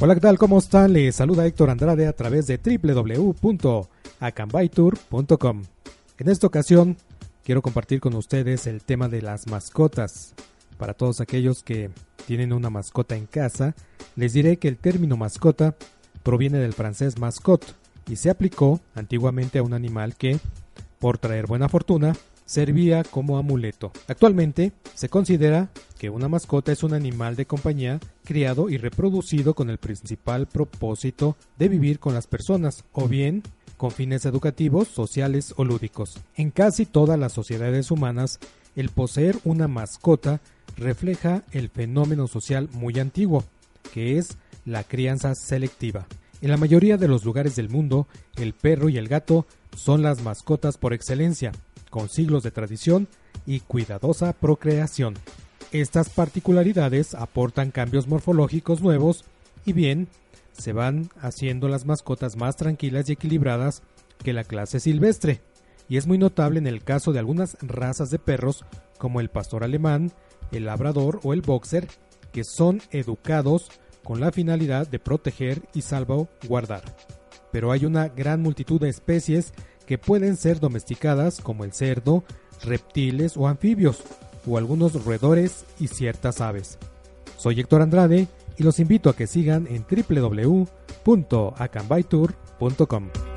Hola, ¿qué tal? ¿Cómo están? Les saluda Héctor Andrade a través de www.acambaytour.com. En esta ocasión quiero compartir con ustedes el tema de las mascotas. Para todos aquellos que tienen una mascota en casa, les diré que el término mascota proviene del francés mascot y se aplicó antiguamente a un animal que, por traer buena fortuna, servía como amuleto. Actualmente se considera que una mascota es un animal de compañía criado y reproducido con el principal propósito de vivir con las personas o bien con fines educativos, sociales o lúdicos. En casi todas las sociedades humanas, el poseer una mascota refleja el fenómeno social muy antiguo, que es la crianza selectiva. En la mayoría de los lugares del mundo, el perro y el gato son las mascotas por excelencia, con siglos de tradición y cuidadosa procreación. Estas particularidades aportan cambios morfológicos nuevos y bien se van haciendo las mascotas más tranquilas y equilibradas que la clase silvestre, y es muy notable en el caso de algunas razas de perros como el pastor alemán, el labrador o el boxer, que son educados con la finalidad de proteger y salvaguardar. Pero hay una gran multitud de especies que pueden ser domesticadas como el cerdo, reptiles o anfibios, o algunos roedores y ciertas aves. Soy Héctor Andrade y los invito a que sigan en www.acambaytour.com.